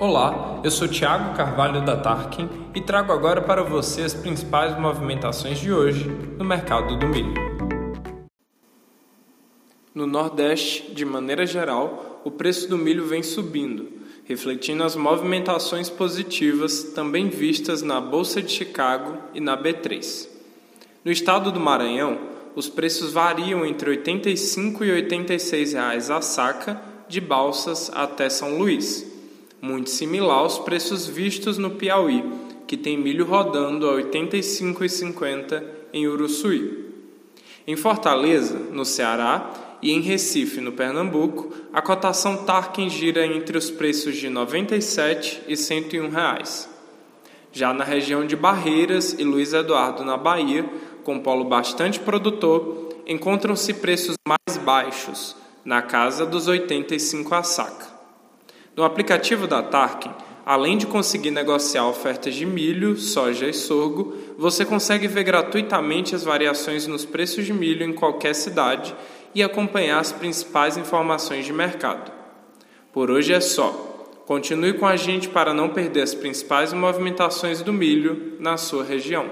Olá, eu sou Thiago Carvalho da Tarkin e trago agora para você as principais movimentações de hoje no mercado do milho. No Nordeste, de maneira geral, o preço do milho vem subindo, refletindo as movimentações positivas também vistas na Bolsa de Chicago e na B3. No estado do Maranhão, os preços variam entre R$ 85 e 86 reais a saca de Balsas até São Luís muito similar aos preços vistos no Piauí, que tem milho rodando a R$ 85,50 em Uruçuí. Em Fortaleza, no Ceará, e em Recife, no Pernambuco, a cotação Tarkin gira entre os preços de R$ 97 e 101 reais. Já na região de Barreiras e Luiz Eduardo, na Bahia, com polo bastante produtor, encontram-se preços mais baixos, na casa dos 85 a saca. No aplicativo da Tarkin, além de conseguir negociar ofertas de milho, soja e sorgo, você consegue ver gratuitamente as variações nos preços de milho em qualquer cidade e acompanhar as principais informações de mercado. Por hoje é só. Continue com a gente para não perder as principais movimentações do milho na sua região.